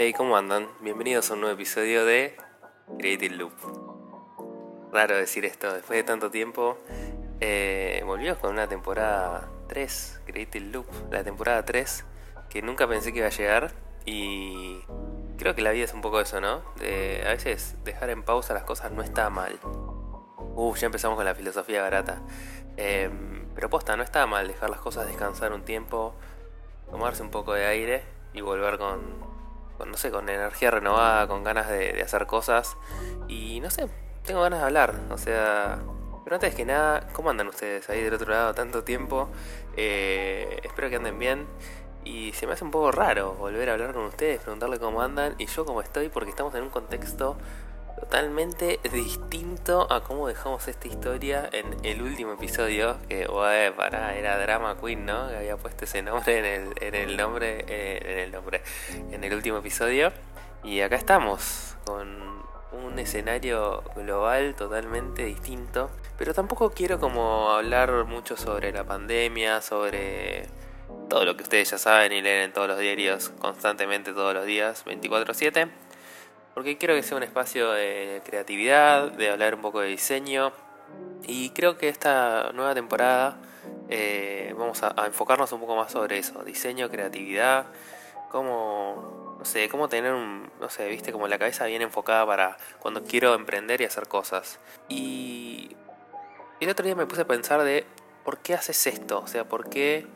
Hey, ¿cómo andan? Bienvenidos a un nuevo episodio de Creative Loop. Raro decir esto, después de tanto tiempo, eh, volvimos con una temporada 3, Creative Loop, la temporada 3, que nunca pensé que iba a llegar y creo que la vida es un poco eso, ¿no? De, a veces dejar en pausa las cosas no está mal. Uh, ya empezamos con la filosofía barata. Em, pero posta, no está mal dejar las cosas descansar un tiempo, tomarse un poco de aire y volver con, no sé, con energía renovada, con ganas de, hacer cosas. Y no sé, tengo ganas de hablar. O sea, pero antes que nada, ¿cómo andan ustedes ahí del otro lado tanto tiempo? Eh, espero que anden bien. Y se me hace un poco raro volver a hablar con ustedes, preguntarle cómo andan y yo cómo estoy, porque estamos en un contexto totalmente distinto a cómo dejamos esta historia en el último episodio, que bueno, para, era Drama Queen, ¿no? Que había puesto ese nombre en el, en el nombre, eh, en el nombre, en el último episodio. Y acá estamos, con un escenario global totalmente distinto. Pero tampoco quiero como hablar mucho sobre la pandemia, sobre todo lo que ustedes ya saben y leen en todos los diarios constantemente todos los días, 24/7 porque quiero que sea un espacio de creatividad, de hablar un poco de diseño y creo que esta nueva temporada eh, vamos a, enfocarnos un poco más sobre eso, diseño, creatividad, cómo, no sé, cómo tener un, no sé, viste, como la cabeza bien enfocada para cuando quiero emprender y hacer cosas. Y el otro día me puse a pensar de, ¿por qué haces esto? O sea, ¿por qué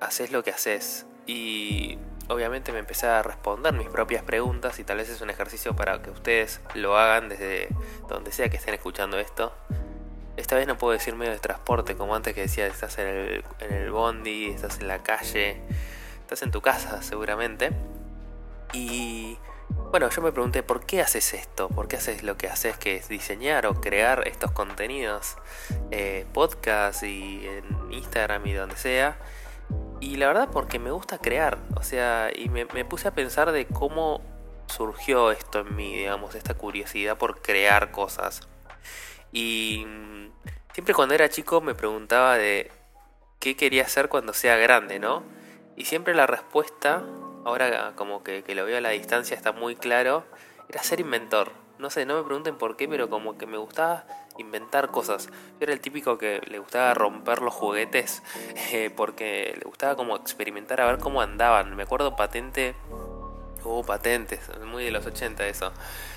haces lo que haces? Y obviamente me empecé a responder mis propias preguntas y tal vez es un ejercicio para que ustedes lo hagan desde donde sea que estén escuchando esto. Esta vez no puedo decir medio de transporte, como antes que decía, estás en el, en el bondi, estás en la calle, estás en tu casa seguramente. Y bueno, yo me pregunté, ¿por qué haces esto? ¿Por qué haces lo que haces, que es diseñar o crear estos contenidos, eh, podcast y en Instagram y donde sea? Y la verdad porque me gusta crear, o sea, y me, puse a pensar de cómo surgió esto en mí, digamos, esta curiosidad por crear cosas. Y mm, siempre cuando era chico me preguntaba de qué quería hacer cuando sea grande, ¿no? Y siempre la respuesta, ahora como que, que lo veo a la distancia, está muy claro, era ser inventor. No sé, no me pregunten por qué, pero como que me gustaba inventar cosas. Yo era el típico que le gustaba romper los juguetes eh, porque le gustaba como experimentar a ver cómo andaban. Me acuerdo patente, hubo patentes, muy de los 80 eso.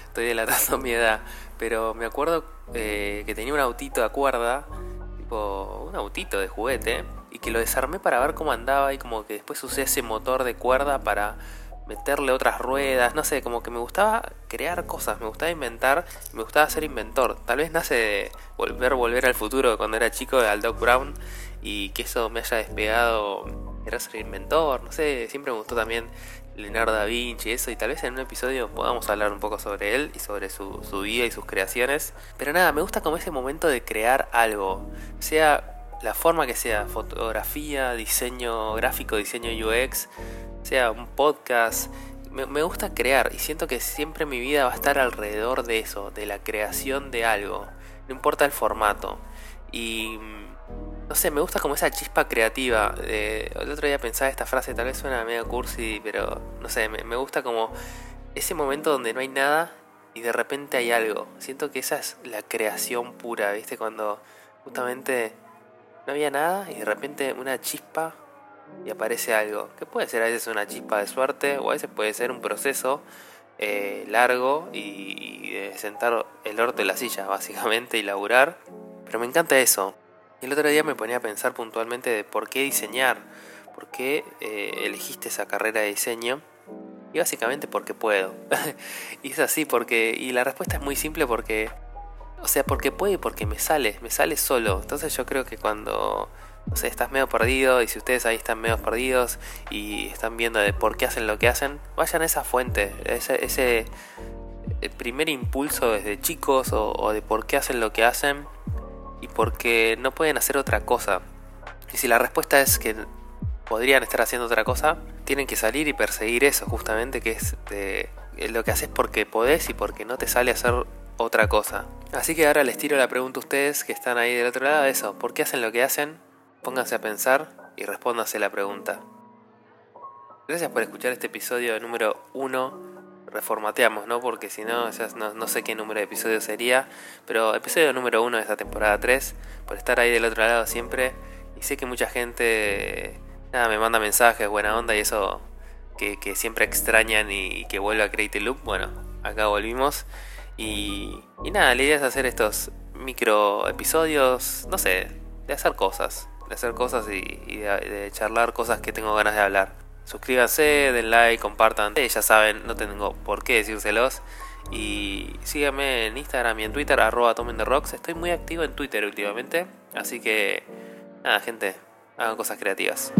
Estoy delatando mi edad, pero me acuerdo eh, que tenía un autito a cuerda, tipo un autito de juguete, y que lo desarmé para ver cómo andaba y como que después usé ese motor de cuerda para meterle otras ruedas, no sé, como que me gustaba crear cosas, me gustaba inventar, me gustaba ser inventor. Tal vez nace de volver, volver al futuro cuando era chico de Doc Brown y que eso me haya despegado, era ser inventor, no sé, siempre me gustó también Leonardo da Vinci eso, y tal vez en un episodio podamos hablar un poco sobre él y sobre su, su vida y sus creaciones. Pero nada, me gusta como ese momento de crear algo, sea la forma que sea, fotografía, diseño gráfico, diseño UX, sea un podcast. Me, gusta crear y siento que siempre mi vida va a estar alrededor de eso, de la creación de algo. No importa el formato. Y mm, no sé, me gusta como esa chispa creativa. el otro día pensaba esta frase, tal vez suena medio cursi, pero no sé, me, me gusta como ese momento donde no hay nada y de repente hay algo. Siento que esa es la creación pura, ¿viste? Cuando justamente no había nada y de repente una chispa y aparece algo, que puede ser a veces una chispa de suerte o a veces puede ser un proceso eh, largo y, de sentar el orto en la silla básicamente y laburar. Pero me encanta eso. Y el otro día me ponía a pensar puntualmente de por qué diseñar, por qué eh, elegiste esa carrera de diseño. Y básicamente porque puedo. y es así, porque. Y la respuesta es muy simple porque. O sea, porque puedo y porque me sale, me sale solo. Entonces yo creo que cuando o sea, estás medio perdido y si ustedes ahí están medio perdidos y están viendo de por qué hacen lo que hacen, vayan a esa fuente, ese, primer impulso desde chicos o, de por qué hacen lo que hacen y por qué no pueden hacer otra cosa. Y si la respuesta es que podrían estar haciendo otra cosa, tienen que salir y perseguir eso justamente, que es de, lo que haces porque podés y porque no te sale hacer otra cosa. Así que ahora les tiro la pregunta a ustedes que están ahí del otro lado, eso, ¿por qué hacen lo que hacen? Pónganse a pensar y respóndanse la pregunta. Gracias por escuchar este episodio número 1. Reformateamos, ¿no? Porque si no, no, sé qué número de episodio sería. Pero episodio número 1 de esta temporada 3. Por estar ahí del otro lado siempre. Y sé que mucha gente nada, me manda mensajes, buena onda y eso que, siempre extrañan y, que vuelva a Create Loop. Bueno, acá volvimos. Y, y nada, la idea es hacer estos micro episodios, no sé, de hacer cosas. Hacer cosas y, de charlar cosas que tengo ganas de hablar. Suscríbanse, den like, compartan. ya saben, no tengo por qué decírselos. Y síganme en Instagram y en Twitter, arroba Tomen de Rocks. Estoy muy activo en Twitter últimamente. Así que, nada, gente, hagan cosas creativas.